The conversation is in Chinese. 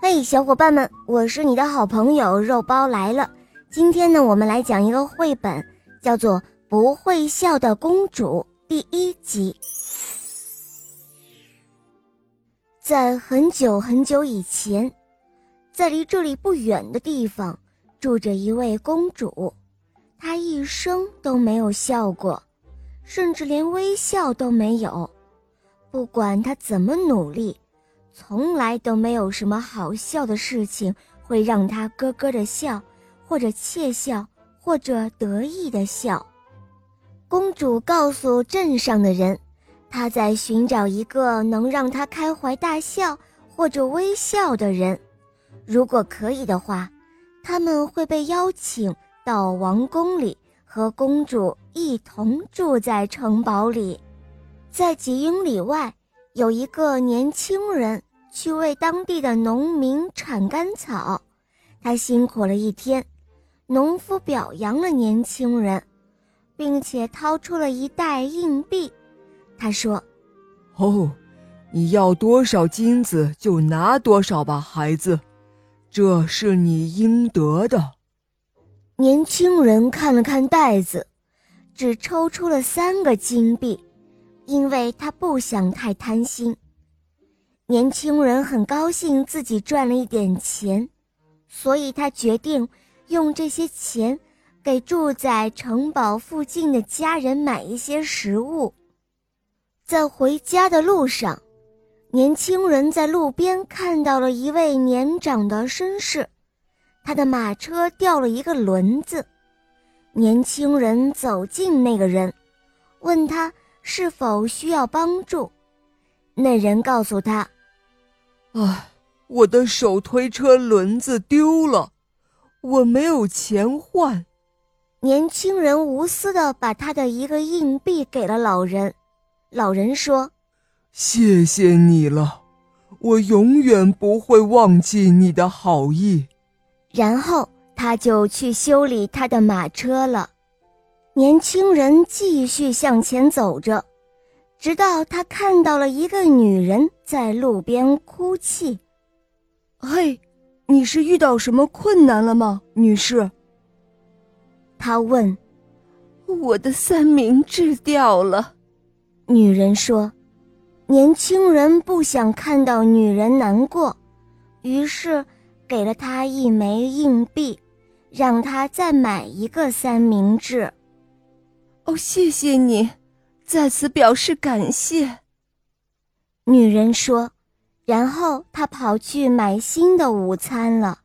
嘿，小伙伴们，我是你的好朋友肉包来了。今天呢，我们来讲一个绘本，叫做《不会笑的公主》第一集。在很久很久以前，在离这里不远的地方，住着一位公主，她一生都没有笑过，甚至连微笑都没有。不管她怎么努力。从来都没有什么好笑的事情会让他咯咯的笑，或者窃笑，或者得意的笑。公主告诉镇上的人，她在寻找一个能让她开怀大笑或者微笑的人。如果可以的话，他们会被邀请到王宫里，和公主一同住在城堡里。在几英里外，有一个年轻人。去为当地的农民铲干草，他辛苦了一天。农夫表扬了年轻人，并且掏出了一袋硬币。他说：“哦，你要多少金子就拿多少吧，孩子，这是你应得的。”年轻人看了看袋子，只抽出了三个金币，因为他不想太贪心。年轻人很高兴自己赚了一点钱，所以他决定用这些钱给住在城堡附近的家人买一些食物。在回家的路上，年轻人在路边看到了一位年长的绅士，他的马车掉了一个轮子。年轻人走近那个人，问他是否需要帮助。那人告诉他。唉，我的手推车轮子丢了，我没有钱换。年轻人无私的把他的一个硬币给了老人。老人说：“谢谢你了，我永远不会忘记你的好意。”然后他就去修理他的马车了。年轻人继续向前走着。直到他看到了一个女人在路边哭泣。嘿，你是遇到什么困难了吗，女士？他问。我的三明治掉了，女人说。年轻人不想看到女人难过，于是给了她一枚硬币，让她再买一个三明治。哦，谢谢你。在此表示感谢。女人说，然后她跑去买新的午餐了。